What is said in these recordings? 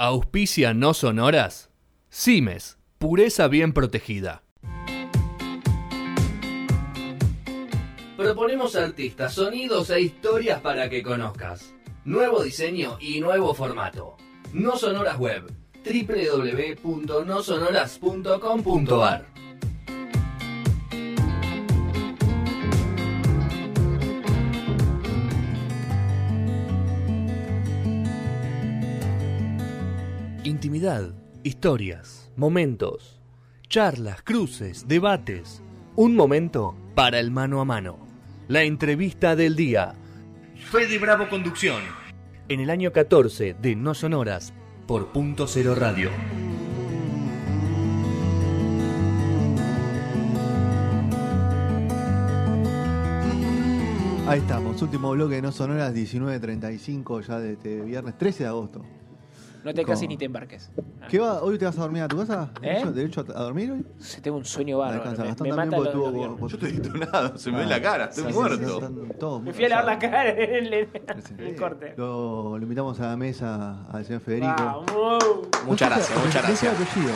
Auspicia no sonoras. Cimes, pureza bien protegida. Proponemos artistas, sonidos e historias para que conozcas. Nuevo diseño y nuevo formato. No Sonoras Web. www.nosonoras.com.ar Historias, momentos, charlas, cruces, debates. Un momento para el mano a mano. La entrevista del día. Fede Bravo Conducción. En el año 14 de No Sonoras por Punto Cero Radio. Ahí estamos, último bloque de No Sonoras, 19.35 ya de este viernes 13 de agosto. No te cases ni te embarques. ¿Qué va? ¿Hoy te vas a dormir a tu casa? ¿Eh? ¿Derecho, a a dormir hoy? Sí, Tengo un sueño bárbaro. Descansa, Me, Gastón me también mata los. Yo te he visto nada, se me ve la cara, estoy Sí, sí, muerto. están todos Me fui a lavar la cara en el, en el corte. Lo, lo invitamos a la mesa al señor Federico. Muchas gracias, muchas ¿Qué es el gracias. apellido?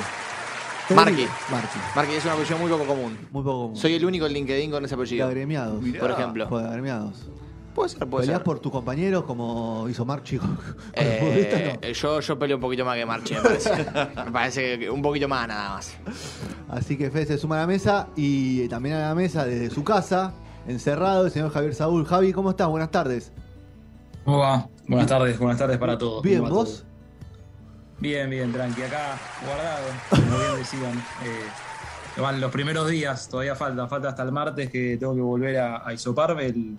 Marqui. Marqui. Marqui es un apellido muy poco común. Muy poco común. Soy el único en LinkedIn con ese de apellido. agremiados. Mirá. Por ejemplo. Agremiados. Puede ser, puede ¿Peleás ser. por tus compañeros como hizo Marchi con, con los Eh? No. yo, yo peleo un poquito más que Marchi, me parece. me parece que un poquito más nada más. Así que Fede se suma a la mesa y también a la mesa desde su casa, encerrado, el señor Javier Saúl. Javi, ¿cómo estás? Buenas tardes. ¿Cómo va? Buenas tardes, buenas tardes para todos. Bien, ¿Cómo va ¿vos? todo? Bien, bien, tranqui. Acá, guardado, como bien decían. Eh, van los primeros días, todavía falta, falta hasta el martes que tengo que volver a, a hisoparme el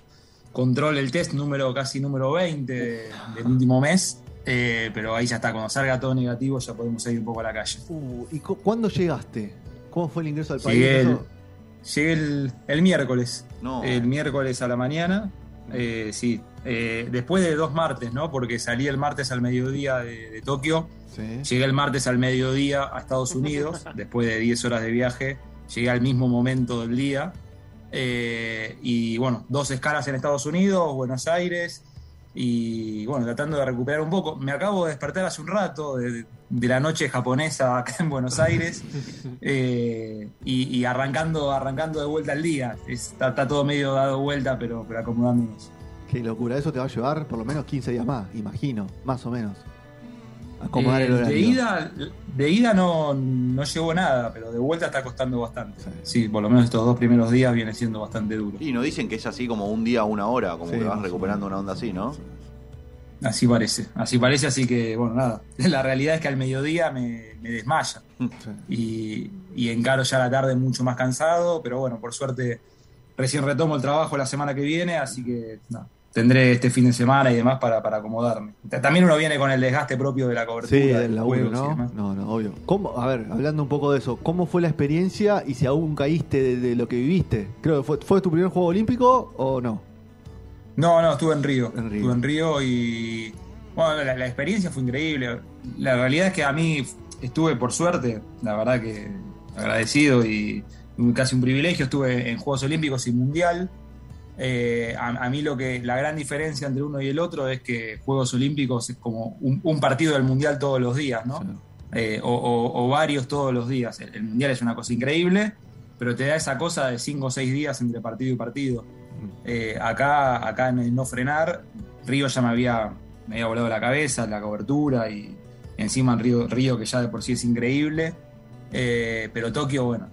control, el test número casi número 20 de- del último mes. Eh, pero ahí ya está, cuando salga todo negativo ya podemos salir un poco a la calle. Uh, ¿Y cu- cuándo llegaste? ¿Cómo fue el ingreso al país? Llegué el, llegué el, el miércoles. No. El miércoles a la mañana. Eh, sí. Eh, después de dos martes, ¿no? Porque salí el martes al mediodía de, de Tokio. Sí. Llegué el martes al mediodía a Estados Unidos. después de 10 horas de viaje. Llegué al mismo momento del día. Eh, y bueno, dos escalas en Estados Unidos, Buenos Aires. Y bueno, tratando de recuperar un poco. Me acabo de despertar hace un rato de, de la noche japonesa acá en Buenos Aires. Eh, y, y arrancando, arrancando de vuelta al día. Está, está todo medio dado vuelta, pero, pero acomodándonos. Qué locura, eso te va a llevar por lo menos 15 días más, imagino, más o menos. Acomodar Eh, el horario. de ida, de ida no, no llegó nada, pero de vuelta está costando bastante. Sí. Sí, por lo menos estos dos primeros días viene siendo bastante duro. Y nos dicen que es así como un día una hora, como Sí, que vas recuperando una onda así, ¿no? Así parece, así parece, así que bueno, nada. La realidad es que al mediodía me, me desmaya Sí. y, y encaro ya la tarde mucho más cansado, pero bueno, por suerte recién retomo el trabajo la semana que viene, así que nada, tendré este fin de semana y demás para, para acomodarme. Ta- También uno viene con el desgaste propio de la cobertura. Sí, de del laburo, ¿no? No, no, obvio. ¿Cómo, a ver, hablando un poco de eso, ¿cómo fue la experiencia y si aún caíste de, de lo que viviste? Creo que fue, ¿fue tu primer juego olímpico o no? No, no, estuve en Río. En Río. Estuve en Río y. Bueno, la, la experiencia fue increíble. La realidad es que a mí estuve, por suerte, la verdad que agradecido y casi un privilegio. Estuve en Juegos Olímpicos y Mundial. Eh, a, a mí lo que la gran diferencia entre uno y el otro es que Juegos Olímpicos es como un, un partido del Mundial todos los días, ¿no? Sí. Eh, o, o- o varios todos los días. El, el Mundial es una cosa increíble, pero te da esa cosa de cinco o seis días entre partido y partido. Eh, acá, acá en el no frenar, Río ya me había, me había volado la cabeza, la cobertura y encima en Río, Río que ya de por sí es increíble. Pero Tokio, bueno,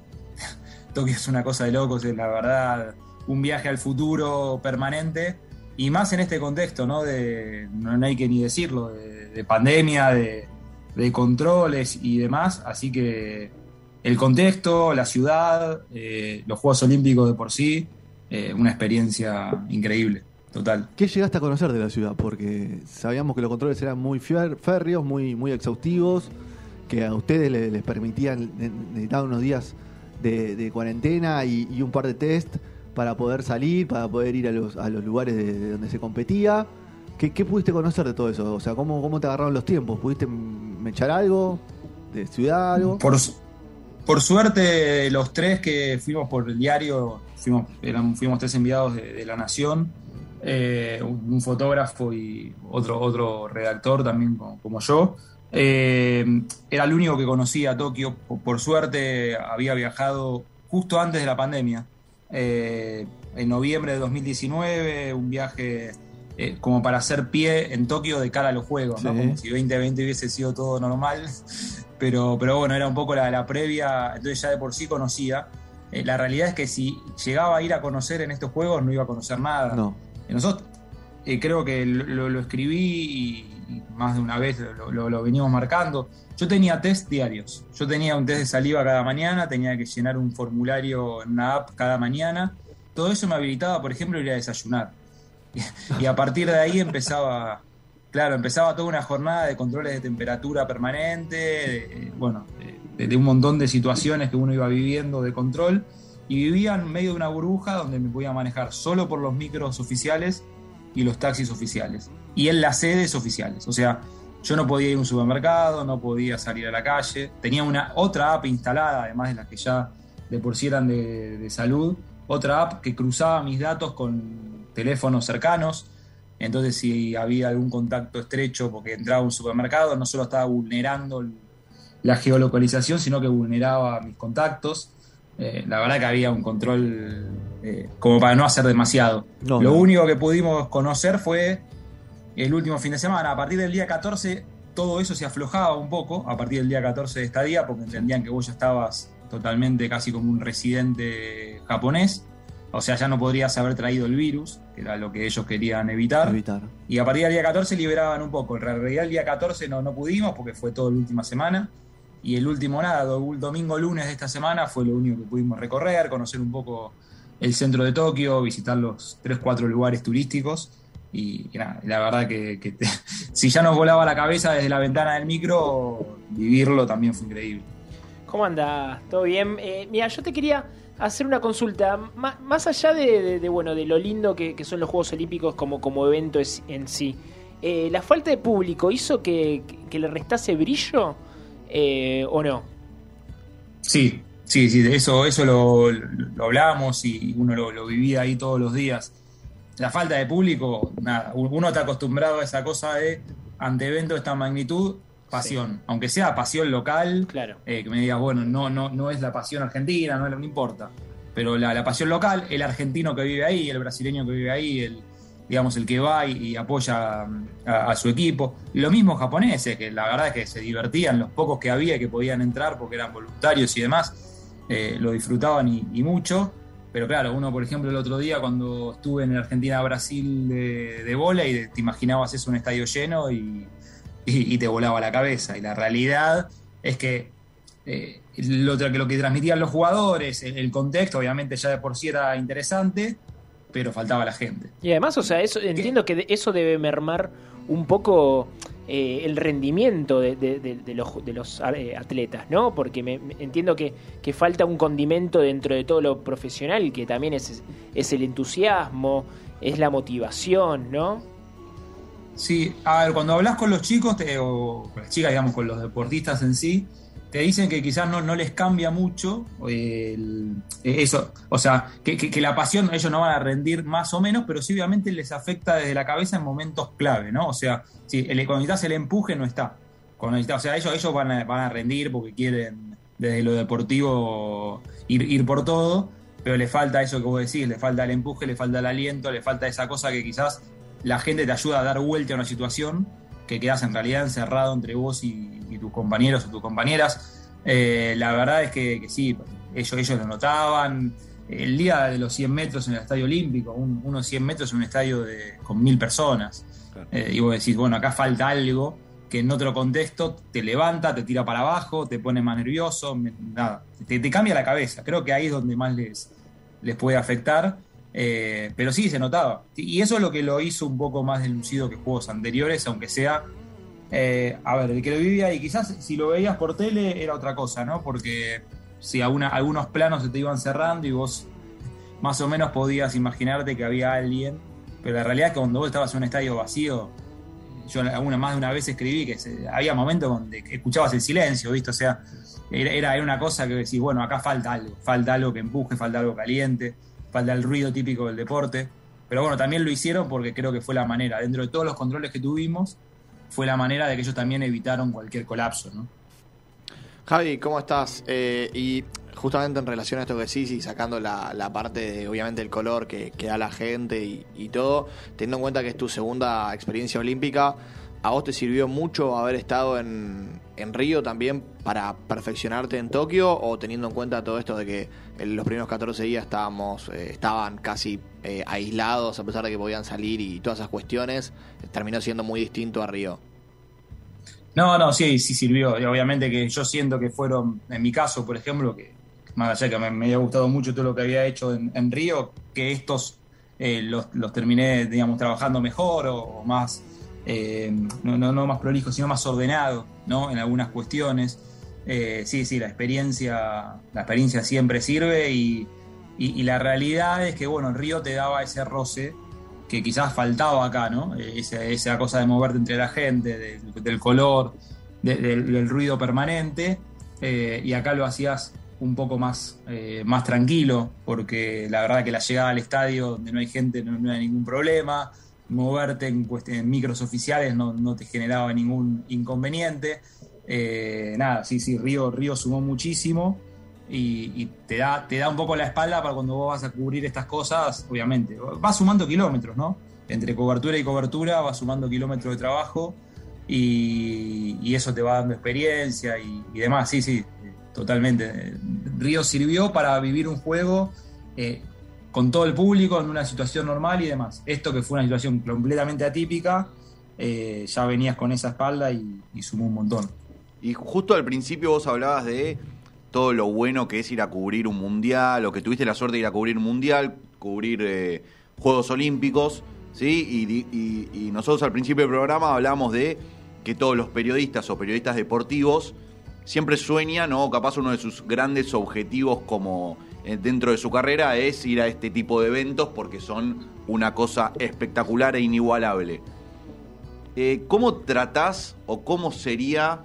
Tokio es una cosa de locos, la verdad, un viaje al futuro permanente y más en este contexto, ¿no? De, no, hay que ni decirlo, de, de pandemia, de, controles y demás, así que el contexto, la ciudad, eh, los Juegos Olímpicos de por sí, eh, una experiencia increíble, total. ¿Qué llegaste a conocer de la ciudad? Porque sabíamos que los controles eran muy férreos, muy, muy exhaustivos, que a ustedes le- les, permitían, ne- necesitaban unos días de, de cuarentena y, y un par de test para poder salir, para poder ir a los, a lugares de, de donde se competía. ¿Qué, pudiste conocer de todo eso? O sea, ¿cómo, te agarraron los tiempos? ¿Pudiste mechar algo? ¿De ciudad algo? Por, por suerte, los tres que fuimos por el diario, fuimos, fuimos tres enviados de, La Nación, eh, un, fotógrafo y otro, otro redactor también como, yo. Eh, era el único que conocía Tokio. Por, por suerte había viajado justo antes de la pandemia. Eh, en noviembre de 2019, un viaje eh, como para hacer pie en Tokio de cara a los juegos. Como si 2020 hubiese sido todo normal. Pero, pero bueno, era un poco la, la previa, entonces ya de por sí conocía. Eh, la realidad es que si llegaba a ir a conocer en estos juegos, no iba a conocer nada. No. Nosotros creo que lo, lo escribí y más de una vez lo, lo- lo venimos marcando. Yo tenía test diarios. Yo tenía un test de saliva cada mañana, tenía que llenar un formulario en una app cada mañana. Todo eso me habilitaba, por ejemplo, ir a desayunar. Y, y a partir de ahí empezaba, claro, empezaba toda una jornada de controles de temperatura permanente, de, bueno, de, de un montón de situaciones que uno iba viviendo de control. Y vivía en medio de una burbuja donde me podía manejar solo por los micros oficiales y los taxis oficiales. Y en las sedes oficiales. O sea, yo no podía ir a un supermercado, no podía salir a la calle. Tenía una otra app instalada, además de las que ya de por sí eran de, de salud. Otra app que cruzaba mis datos con teléfonos cercanos. Entonces, si había algún contacto estrecho porque entraba a un supermercado, no solo estaba vulnerando la geolocalización, sino que vulneraba mis contactos. Eh, la verdad que había un control eh, como para no hacer demasiado. No, Lo no. único que pudimos conocer fue el último fin de semana. A partir del día 14 todo eso se aflojaba un poco, a partir del día 14 de estadía, porque entendían que vos ya estabas totalmente casi como un residente japonés. O sea, ya no podrías haber traído el virus, que era lo que ellos querían evitar. Evitar. Y a partir del día 14 liberaban un poco. En realidad el día 14 no, no pudimos porque fue toda la última semana. Y el último nada, do- domingo, lunes de esta semana fue lo único que pudimos recorrer, conocer un poco el centro de Tokio, visitar los 3, 4 lugares turísticos. Y, y nada, la verdad que, que te- si ya nos volaba la cabeza desde la ventana del micro, vivirlo también fue increíble. ¿Cómo andás? ¿Todo bien? Eh, mira, yo te quería hacer una consulta. Ma- más allá de, de- de, bueno, de lo lindo que, que son los Juegos Olímpicos como, como evento es- en sí, eh, ¿la falta de público hizo que, que le restase brillo eh, o no? Sí, sí, sí, de eso, eso lo, lo hablamos y uno lo, lo vivía ahí todos los días. La falta de público, nada, uno está acostumbrado a esa cosa de, ante eventos de esta magnitud, pasión. Aunque sea pasión local, Claro. eh, que me digas, bueno, no, no, no es la pasión argentina, no, no importa. Pero la, la pasión local, el argentino que vive ahí, el brasileño que vive ahí, el, digamos, el que va y, y apoya a, a su equipo. Lo mismo japoneses, que la verdad es que se divertían, los pocos que había que podían entrar porque eran voluntarios y demás, eh, lo disfrutaban y, y mucho. Pero claro, uno, por ejemplo, el otro día cuando estuve en el Argentina-Brasil de, de volei, te imaginabas eso un estadio lleno y, y- y te volaba la cabeza. Y la realidad es que eh, lo, lo que transmitían los jugadores, el, el contexto, obviamente ya de por sí era interesante, pero faltaba la gente. Y además, o sea, eso, entiendo que eso debe mermar un poco eh, el rendimiento de, de- de- de los, los eh, atletas, ¿no? Porque me- entiendo que, que falta un condimento dentro de todo lo profesional, que también es, es el entusiasmo, es la motivación, ¿no? Sí, a ver, cuando hablas con los chicos, te- o con las chicas, digamos, con los deportistas en sí, te dicen que quizás no, no les cambia mucho el- eso, o sea, que, la pasión ellos no van a rendir más o menos, pero sí obviamente les afecta desde la cabeza en momentos clave, ¿no? O sea, si el, cuando necesitas el empuje no está. Cuando necesitas- o sea, ellos, ellos van, a, van a rendir porque quieren desde lo deportivo ir, ir por todo, pero le falta eso que vos decís, le falta el empuje, le falta el aliento, le falta esa cosa que quizás la gente te ayuda a dar vuelta a una situación que quedas en realidad encerrado entre vos y tus compañeros o tus compañeras. Eh, la verdad es que, que sí, ellos, ellos lo notaban. El día de los 100 metros en el Estadio Olímpico, un- unos 100 metros en un estadio de, con mil personas. Eh, y vos decís, bueno, acá falta algo que en otro contexto te levanta, te tira para abajo, te pone más nervioso, me- nada, te, te cambia la cabeza. Creo que ahí es donde más les, les puede afectar. Eh, pero sí, se notaba. Y eso es lo que lo hizo un poco más delucido que juegos anteriores, aunque sea. Eh, a ver, el que lo vivía y quizás si lo veías por tele era otra cosa, ¿no? Porque si alguna- algunos planos se te iban cerrando y vos más o menos podías imaginarte que había alguien, pero la realidad es que cuando vos estabas en un estadio vacío, yo alguna, más de una vez escribí que había momentos donde escuchabas el silencio, ¿viste? O sea, era era una cosa que decís, bueno, acá falta algo, falta algo que empuje, falta algo caliente, falta el ruido típico del deporte. Pero bueno, también lo hicieron porque creo que fue la manera. Dentro de todos los controles que tuvimos, fue la manera de que ellos también evitaron cualquier colapso, ¿no? Javi, ¿cómo estás? Eh, y justamente en relación a esto que decís y sacando la, la parte de, obviamente, el color que, que da la gente y, y todo, teniendo en cuenta que es tu segunda experiencia olímpica, ¿a vos te sirvió mucho haber estado en, en Río también para perfeccionarte en Tokio o teniendo en cuenta todo esto de que en los primeros 14 días estábamos, eh, estaban casi eh, aislados a pesar de que podían salir y todas esas cuestiones, terminó siendo muy distinto a Río? No, no, sí, sí sirvió. Y obviamente que yo siento que fueron, en mi caso, por ejemplo, que más allá que me, me había gustado mucho todo lo que había hecho en, en Río, que estos eh, los, los terminé, digamos, trabajando mejor o más, eh, no, más prolijo, sino más ordenado, ¿no? En algunas cuestiones. Eh, sí, sí, la experiencia, la experiencia siempre sirve y, la realidad es que, bueno, en Río te daba ese roce que quizás faltaba acá, ¿no? Eh, Esa, esa cosa de moverte entre la gente, del, color, de- del, ruido permanente, eh, y acá lo hacías un poco más, más tranquilo, porque la verdad que la llegada al estadio donde no hay gente no, no hay ningún problema, moverte en, en micros oficiales no, no te generaba ningún inconveniente. Eh, nada, sí, sí, Río, Río sumó muchísimo y, te, da, te da un poco la espalda para cuando vos vas a cubrir estas cosas, obviamente. Vas sumando kilómetros, ¿no? Entre cobertura y cobertura vas sumando kilómetros de trabajo y, eso te va dando experiencia y, y demás. Sí, sí, totalmente. Río sirvió para vivir un juego eh, con todo el público en una situación normal y demás. Esto que fue una situación completamente atípica, eh, ya venías con esa espalda y, sumó un montón. Y justo al principio vos hablabas de todo lo bueno que es ir a cubrir un mundial, o que tuviste la suerte de ir a cubrir un mundial, cubrir eh, Juegos Olímpicos, ¿sí? Y, nosotros al principio del programa hablábamos de que todos los periodistas o periodistas deportivos siempre sueñan, o capaz uno de sus grandes objetivos como dentro de su carrera es ir a este tipo de eventos porque son una cosa espectacular e inigualable. Eh, ¿Cómo tratás o cómo sería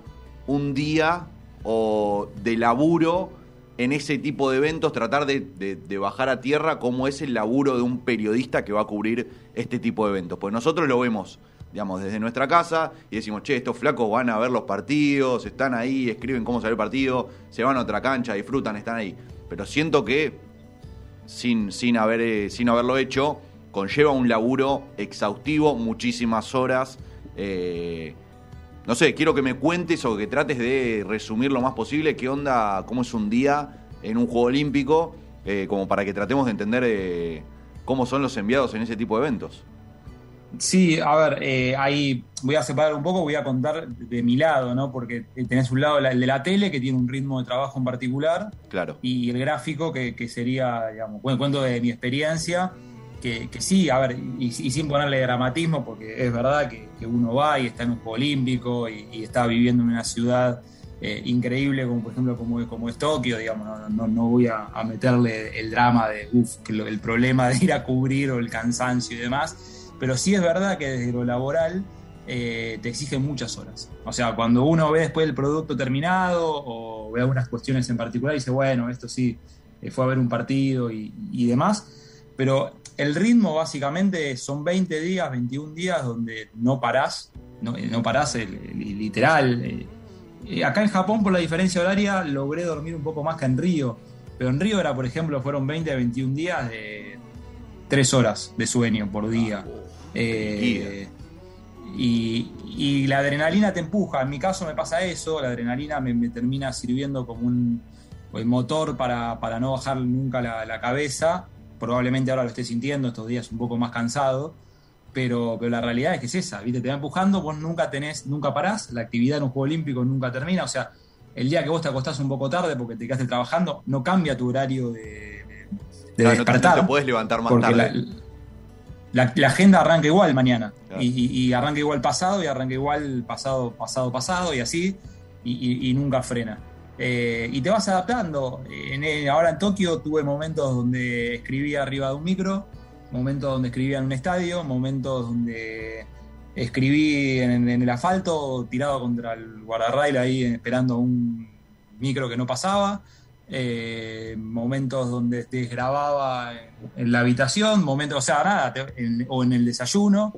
un día o de laburo en ese tipo de eventos? Tratar de bajar a tierra cómo es el laburo de un periodista que va a cubrir este tipo de eventos. Pues nosotros lo vemos, digamos, desde nuestra casa y decimos, che, estos flacos van a ver los partidos, están ahí, escriben cómo sale el partido, se van a otra cancha, disfrutan, están ahí. Pero siento que sin, sin, haber, eh, sin haberlo hecho, conlleva un laburo exhaustivo, muchísimas horas. eh, no sé, quiero que me cuentes o que trates de resumir lo más posible qué onda, cómo es un día en un Juego Olímpico, eh, como para que tratemos de entender eh, cómo son los enviados en ese tipo de eventos. Sí, a ver, eh, ahí voy a separar un poco, voy a contar de mi lado, ¿no? Porque tenés un lado la- el de la tele, que tiene un ritmo de trabajo en particular, Claro. y el gráfico, que, que sería, digamos, cu- cuento de mi experiencia, que, que sí, a ver, y, y sin ponerle dramatismo, porque es verdad que, que uno va y está en un Juego Olímpico y, y está viviendo en una ciudad eh, increíble, como por ejemplo como, como es Tokio, digamos, no, no, no voy a, a meterle el drama de, uff, el problema de ir a cubrir o el cansancio y demás, pero sí es verdad que desde lo laboral eh, te exigen muchas horas. O sea, cuando uno ve después el producto terminado o ve algunas cuestiones en particular, dice, bueno, esto sí, eh, fue a ver un partido y, y demás, pero el ritmo básicamente son 20 días, 21 días donde no parás, no, eh, no parás el- literal. acá en Japón, por la diferencia horaria, logré dormir un poco más que en Río, pero en Río era, por ejemplo, fueron 20 a 21 días de 3 horas de sueño por día. Eh, y, y la adrenalina te empuja. En mi caso me pasa eso, la adrenalina me, me termina sirviendo como un el motor para, para no bajar nunca la, la cabeza. Probablemente ahora lo esté sintiendo estos días un poco más cansado, pero, pero la realidad es que es esa, ¿viste? Te va empujando, vos nunca tenés, nunca parás, la actividad en un juego olímpico nunca termina, o sea, el día que vos te acostás un poco tarde porque te quedaste trabajando, no cambia tu horario de, de- de Claro, no te- despertar. no te puedes levantar más porque tarde. la, la- la agenda arranca igual mañana. Claro. Y, y- y arranca igual pasado, y arranca igual pasado, pasado, pasado, y así, y, nunca frena. Eh, y te vas adaptando. En- ahora en Tokio tuve momentos donde escribía arriba de un micro, momentos donde escribía en un estadio, momentos donde escribí en, en el asfalto, tirado contra el guardarrail ahí esperando un micro que no pasaba. Eh, momentos donde te grababa en, la habitación, momentos, o sea, nada, o en el desayuno.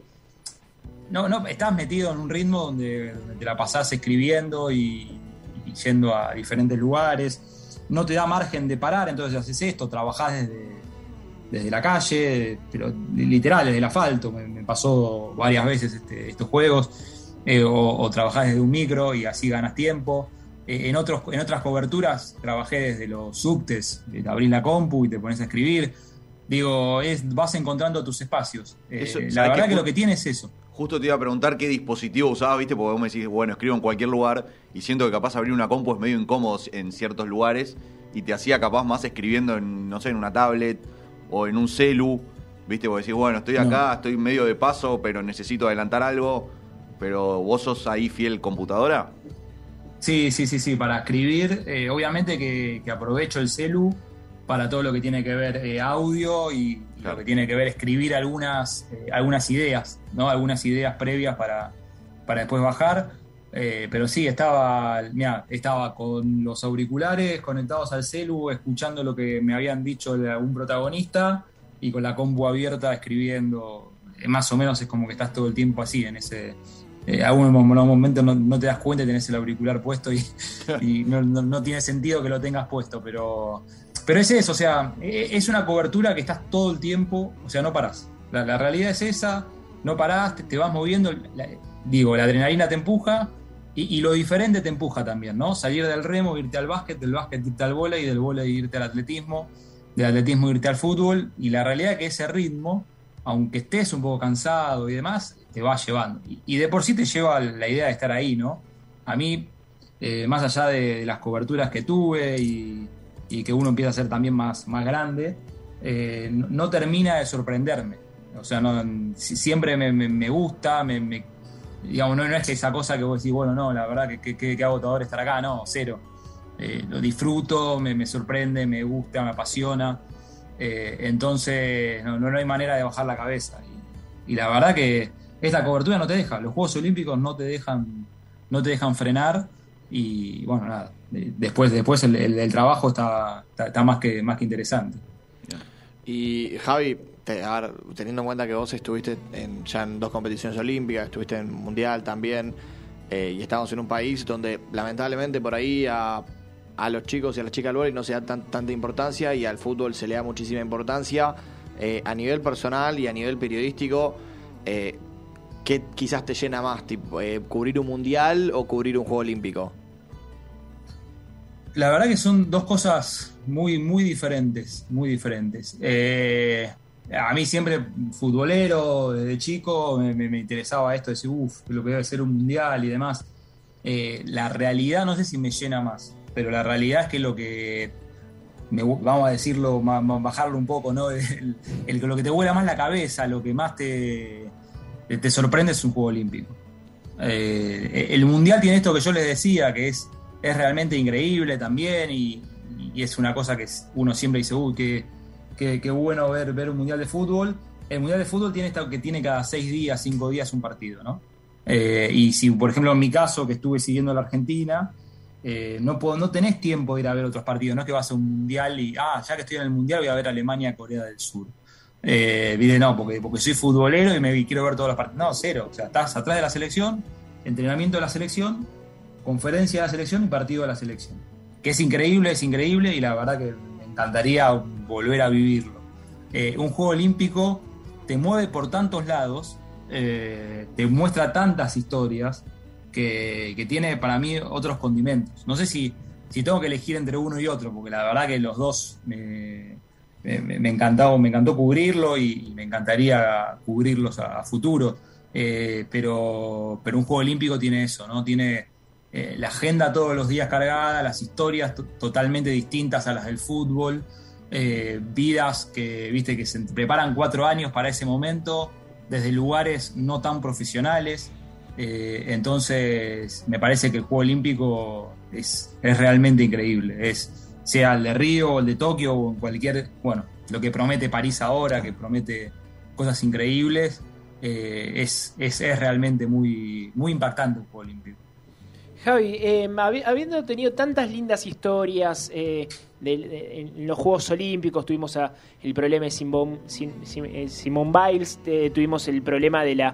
no, no, estás metido en un ritmo donde, te la pasás escribiendo y, yendo a diferentes lugares. No te da margen de parar, entonces haces esto, trabajás desde, desde la calle, pero literal, desde el asfalto. Me, pasó varias veces este, estos juegos. Eh, o, trabajás desde un micro y así ganas tiempo. Eh, en, otros, en otras coberturas trabajé desde los subtes, te abrís la compu y te pones a escribir. Digo, es, vas encontrando tus espacios. Eh, la verdad que, lo que tiene es eso. Justo te iba a preguntar qué dispositivo usabas, ¿viste? Porque vos me decís, bueno, escribo en cualquier lugar y siento que capaz abrir una compu es medio incómodo en ciertos lugares y te hacía capaz más escribiendo en, no sé, en una tablet o en un celu, ¿viste? Porque decís, bueno, estoy acá, estoy medio de paso, pero necesito adelantar algo pero vos sos ahí fiel computadora. Sí, sí, sí, sí, para escribir, eh, obviamente que, aprovecho el celu para todo lo que tiene que ver eh, audio y, lo que tiene que ver escribir algunas, eh, algunas ideas, ¿no? Algunas ideas previas para, para después bajar. pero sí, estaba, mira, estaba con los auriculares conectados al celu, escuchando lo que me habían dicho un protagonista y con la compu abierta escribiendo. Más o menos es como que estás todo el tiempo así, en ese, eh, algún momento no, te das cuenta y tenés el auricular puesto y, no, tiene sentido que lo tengas puesto, pero, pero es eso, o sea, e, es una cobertura que estás todo el tiempo, o sea, no parás. La, realidad es esa, no parás, te, vas moviendo, digo, la adrenalina te empuja y, lo diferente te empuja también, ¿no? Salir del remo, irte al básquet, del básquet irte al y del volei irte al atletismo, del atletismo irte al fútbol, y la realidad es que ese ritmo, aunque estés un poco cansado y demás, te va llevando. Y, de por sí te lleva la idea de estar ahí, ¿no? A mí, eh, más allá de, las coberturas que tuve y, que uno empieza a ser también más, más grande, eh, no, termina de sorprenderme. O sea, no, siempre me, gusta, me, digamos, no, es que esa cosa que vos decís, bueno, no, la verdad que, que, que agotador estar acá, no, cero. Eh, lo disfruto, me, sorprende, me gusta, me apasiona. entonces, no, no, hay manera de bajar la cabeza. y la verdad que esta cobertura no te deja, los Juegos Olímpicos no te dejan, no te dejan frenar y bueno, nada, después, después el, trabajo está, está, más, que, más que interesante. Y Javi, teniendo en cuenta que vos estuviste en, ya en dos competiciones olímpicas, estuviste en Mundial también, eh, y estamos en un país donde lamentablemente por ahí a, a los chicos y a las chicas del no se da tanta importancia y al fútbol se le da muchísima importancia. Eh, a nivel personal y a nivel periodístico, eh, ¿qué quizás te llena más? Tipo, eh, ¿Cubrir un mundial o cubrir un juego olímpico? La verdad que son dos cosas muy, muy diferentes, muy diferentes. Eh, a mí siempre futbolero, desde chico, me, interesaba esto de decir, uff, lo que debe ser un mundial y demás. Eh, la realidad no sé si me llena más, pero la realidad es que lo que, vamos a decirlo, bajarlo un poco, ¿no? el, lo que te vuela más la cabeza, lo que más te, te sorprende un juego olímpico. Eh, el mundial tiene esto que yo les decía, que es, es realmente increíble también y, es una cosa que uno siempre dice, uy, qué, qué, bueno ver, ver un mundial de fútbol. El mundial de fútbol tiene esto que tiene cada seis días, cinco días un partido, ¿no? Eh, y si, por ejemplo, en mi caso, que estuve siguiendo a la Argentina, eh, no, puedo, no tenés tiempo de ir a ver otros partidos, no es que vas a un mundial y, ah, ya que estoy en el mundial voy a ver Alemania, Corea del Sur. Eh, no, porque, porque soy futbolero y me quiero ver todas las partidos. No, cero. O sea, estás atrás de la selección, entrenamiento de la selección, conferencia de la selección y partido de la selección. Que es increíble, es increíble y la verdad que me encantaría volver a vivirlo. Eh, un juego olímpico te mueve por tantos lados, eh, te muestra tantas historias que, que, tiene para mí otros condimentos. No sé si, si tengo que elegir entre uno y otro, porque la verdad que los dos me me, encantó, me encantó cubrirlo y, me encantaría cubrirlos a, futuro. Eh, pero, pero un juego olímpico tiene eso, ¿no? Tiene eh, la agenda todos los días cargada, las historias totalmente distintas a las del fútbol, eh, vidas que, viste, que se preparan cuatro años para ese momento, desde lugares no tan profesionales. entonces, me parece que el juego olímpico es, es realmente increíble. Es, sea el de Río o el de Tokio o cualquier, bueno, lo que promete París ahora, que promete cosas increíbles, eh, es, es, realmente muy, muy impactante un juego olímpico. Javi, em, habiendo tenido tantas lindas historias eh, en los Juegos Olímpicos, tuvimos el problema de Simón, Simón Biles, tuvimos el problema de la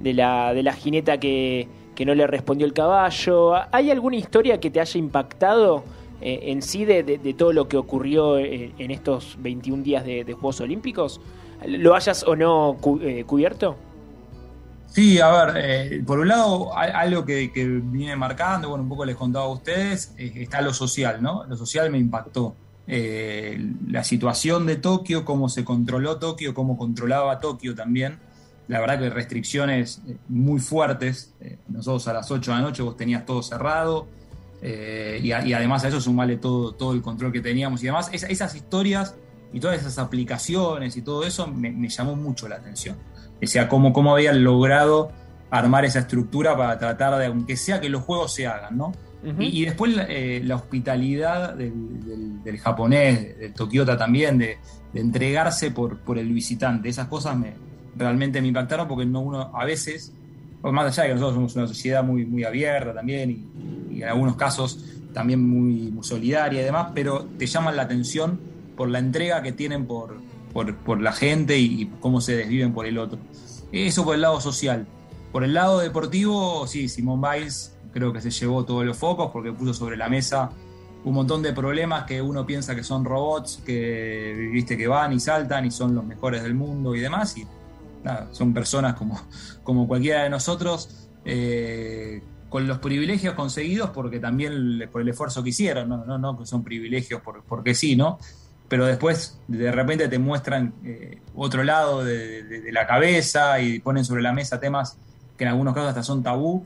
de la, de la jineta que, que no le respondió el caballo. ¿Hay alguna historia que te haya impactado eh, en sí de, de- todo lo que ocurrió en, en estos 21 días de, Juegos Olímpicos? ¿Lo hayas o no eh, cubierto? Sí, a ver, eh, por un lado, algo que, que viene marcando, bueno, un poco les contaba a ustedes, eh, está lo social, ¿no? Lo social me impactó. Eh, la situación de Tokio, cómo se controló Tokio, cómo controlaba Tokio también. La verdad que restricciones eh, muy fuertes. Eh, nosotros a las 8 de la noche vos tenías todo cerrado. Eh, y, a- y además a eso sumarle todo, todo el control que teníamos y demás. Esa- esas historias y todas esas aplicaciones y todo eso me, me llamó mucho la atención. O sea, cómo, cómo habían logrado armar esa estructura para tratar de, aunque sea que los juegos se hagan, ¿no? Ujú. Y, y después eh, la hospitalidad del, del- del japonés, del Tokiota también, de, de entregarse por, por el visitante. Esas cosas me, realmente me impactaron porque no uno a veces, más allá de que nosotros somos una sociedad muy, muy abierta también y, en algunos casos también muy, solidaria y demás, pero te llaman la atención por la entrega que tienen por, por, por la gente y, cómo se desviven por el otro. Eso por el lado social. Por el lado deportivo, sí, Simón Biles creo que se llevó todos los focos porque puso sobre la mesa un montón de problemas que uno piensa que son robots, que viste que van y saltan y son los mejores del mundo y demás. Y son personas como, como cualquiera de nosotros, eh, con los privilegios conseguidos porque también por el esfuerzo que hicieron, no, no, no que son privilegios por, porque sí, ¿no? Pero después de repente te muestran eh, otro lado de, la cabeza y ponen sobre la mesa temas que en algunos casos hasta son tabú.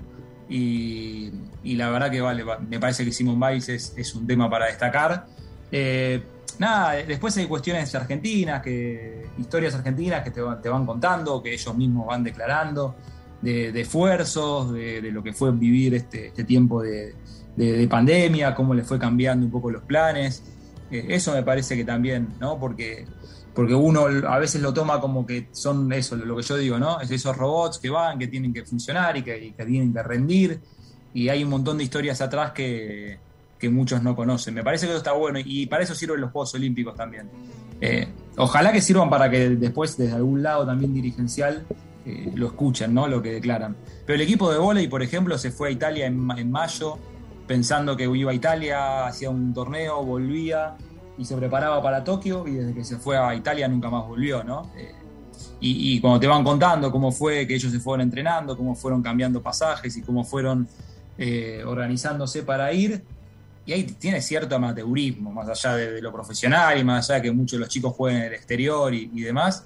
Y, la verdad que vale, va- me parece que Simon Biles es, es un tema para destacar. Eh, nada, después hay cuestiones argentinas, que, historias argentinas que te, te van contando, que ellos mismos van declarando, de, esfuerzos, de, lo que fue vivir este, este tiempo de pandemia, cómo le fue cambiando un poco los planes. Eh, eso me parece que también, ¿no? Porque, porque uno a veces lo toma como que son eso, lo que yo digo, ¿no? Es esos robots que van, que tienen que funcionar y que, y que tienen que rendir. Y hay un montón de historias atrás que, que muchos no conocen. Me parece que eso está bueno y para eso sirven los Juegos Olímpicos también. Eh, ojalá que sirvan para que después desde algún lado también dirigencial eh, lo escuchen, ¿no? Lo que declaran. Pero el equipo de vóley, por ejemplo, se fue a Italia en, ma- en mayo pensando que iba a Italia, hacía un torneo, volvía y se preparaba para Tokio y desde que se fue a Italia nunca más volvió, ¿no? Eh, y, cuando te van contando cómo fue que ellos se fueron entrenando, cómo fueron cambiando pasajes y cómo fueron eh, organizándose para ir, y ahí tiene cierto amateurismo, más allá de, lo profesional y más allá de que muchos de los chicos jueguen en el exterior y demás,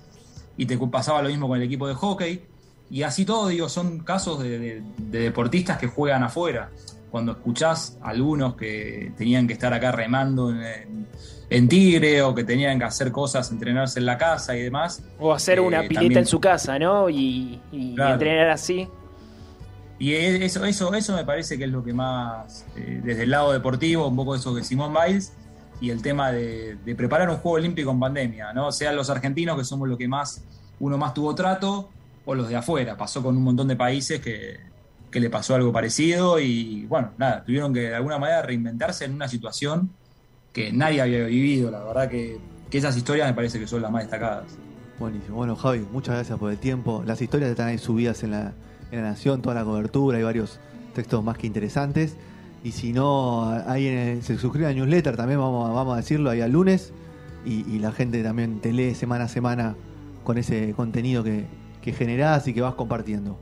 y te pasaba lo mismo con el equipo de hockey, y así todo, digo, son casos de, de- de deportistas que juegan afuera. Cuando escuchás a algunos que tenían que estar acá remando en, en- en Tigre o que tenían que hacer cosas, entrenarse en la casa y demás, O hacer Eh, una pileta también- en su casa, ¿no? Y, y Claro. entrenar así. Y eso, eso, eso me parece que es lo que más, eh, desde el lado deportivo, un poco eso que Simón Biles, y el tema de, preparar un juego olímpico en pandemia, ¿no? Sean los argentinos, que somos los que más, uno más tuvo trato, o los de afuera. Pasó con un montón de países que, que le pasó algo parecido y, bueno, nada, tuvieron que de alguna manera reinventarse en una situación que nadie había vivido. La verdad que, que esas historias me parece que son las más destacadas. Buenísimo. Bueno, Javi, muchas gracias por el tiempo. Las historias están ahí subidas en la, en la Nación, toda la cobertura, hay varios textos más que interesantes. Y si no, ahí en el- se suscriben al newsletter también, vamos, a- vamos a decirlo, ahí al lunes. Y, y la gente también te lee semana a semana con ese contenido que, que generás y que vas compartiendo.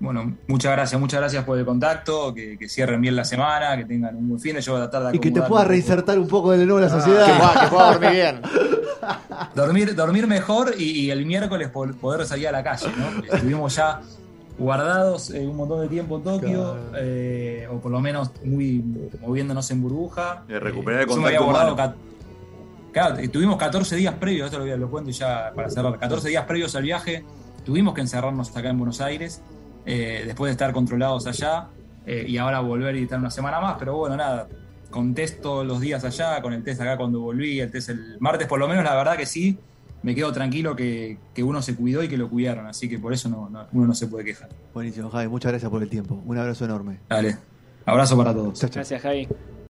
Bueno, muchas gracias, muchas gracias por el contacto, que, que cierren bien la semana, que tengan un buen fin yo voy a tratar de Y que te puedas reinsertar un poco de nuevo en la Que sociedad. pueda, que pueda dormir bien. Dormir, dormir mejor y, y el miércoles po- poder salir a la calle, ¿no? Estuvimos ya guardados eh, un montón de tiempo en Tokio, Claro. eh, o por lo menos muy moviéndonos en burbuja. De recuperar el yo me había contacto guardado Claro, eh, tuvimos 14 días previos, esto lo, voy a- lo cuento ya para cerrar, 14 días previos al viaje, tuvimos que encerrarnos acá en Buenos Aires, eh, después de estar controlados allá, eh, y ahora volver y estar una semana más, pero bueno, nada, con test todos los días allá, con el test acá cuando volví, el test el martes, por lo menos la verdad que sí, me quedo tranquilo que, que uno se cuidó y que lo cuidaron, así que por eso no, no- uno no se puede quejar. Buenísimo, Javi, muchas gracias por el tiempo. Un abrazo enorme. Dale, abrazo para todos. Gracias, Javi.